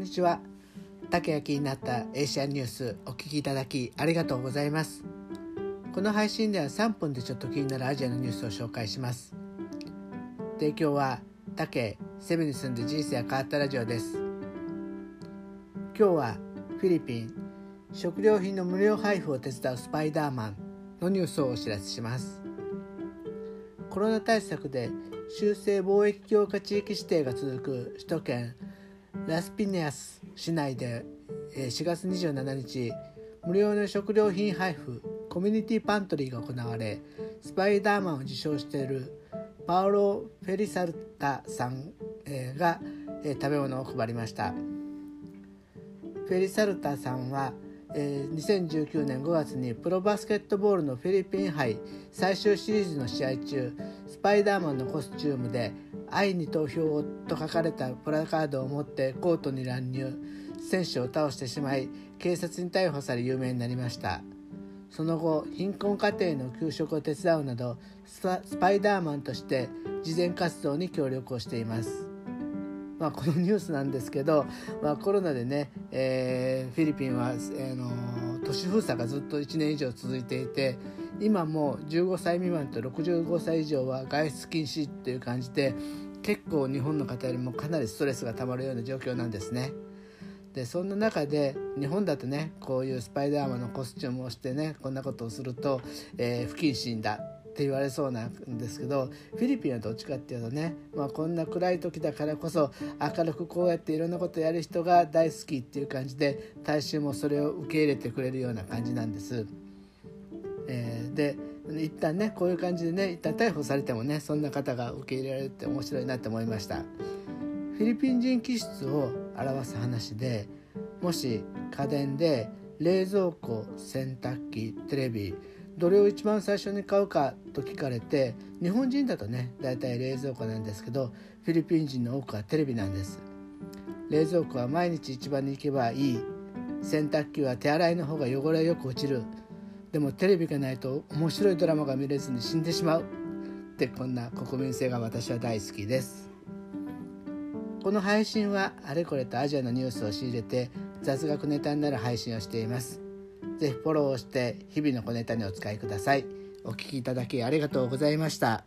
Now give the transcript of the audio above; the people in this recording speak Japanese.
んにちは。竹焼きになったエーシャンニュースお聞きいただきありがとうございます。この配信では3分でちょっと気になるアジアのニュースを紹介します。提供は竹セブに住んで人生が変わったラジオです。今日はフィリピン食料品の無料配布を手伝うスパイダーマンのニュースをお知らせします。コロナ対策で修正貿易強化地域指定が続く首都圏ラスピネアス市内で4月27日無料の食料品配布コミュニティパントリーが行われスパイダーマンを受賞しているパオロ・フェリサルタさんが食べ物を配りました。フェリサルタさんは2019年5月にプロバスケットボールのフィリピン杯最終シリーズの試合中スパイダーマンのコスチュームで愛に投票をと書かれたプラカードを持ってコートに乱入選手を倒してしまい警察に逮捕され有名になりました。その後貧困家庭の給食を手伝うなどスパイダーマンとして慈善活動に協力をしています。まあ、このニュースなんですけど、まあ、コロナでね、えー、フィリピンは、えー、の都市封鎖がずっと1年以上続いていて今も15歳未満と65歳以上は外出禁止っていう感じで結構日本の方よりもかなりストレスがたまるような状況なんですね。でそんな中で日本だとねこういうスパイダーマンのコスチュームをしてねこんなことをすると、えー、不謹慎だって言われそうなんですけどフィリピンはどっちかっていうとね、まあ、こんな暗い時だからこそ明るくこうやっていろんなことやる人が大好きっていう感じで大衆もそれを受け入れてくれるような感じなんです。で一旦ねこういう感じでね一旦逮捕されてもねそんな方が受け入れられるって面白いなって思いました。フィリピン人気質を表す話でもし家電で冷蔵庫洗濯機テレビどれを一番最初に買うかと聞かれて日本人だとねだいたい冷蔵庫なんですけどフィリピン人の多くはテレビなんです。冷蔵庫は毎日一番に行けばいい。洗濯機は手洗いの方が汚れよく落ちる。でもテレビがないと面白いドラマが見れずに死んでしまう。ってこんな国民性が私は大好きです。この配信はあれこれとアジアのニュースを仕入れて雑学ネタになる配信をしています。ぜひフォローをして日々の小ネタにお使いください。お聴きいただきありがとうございました。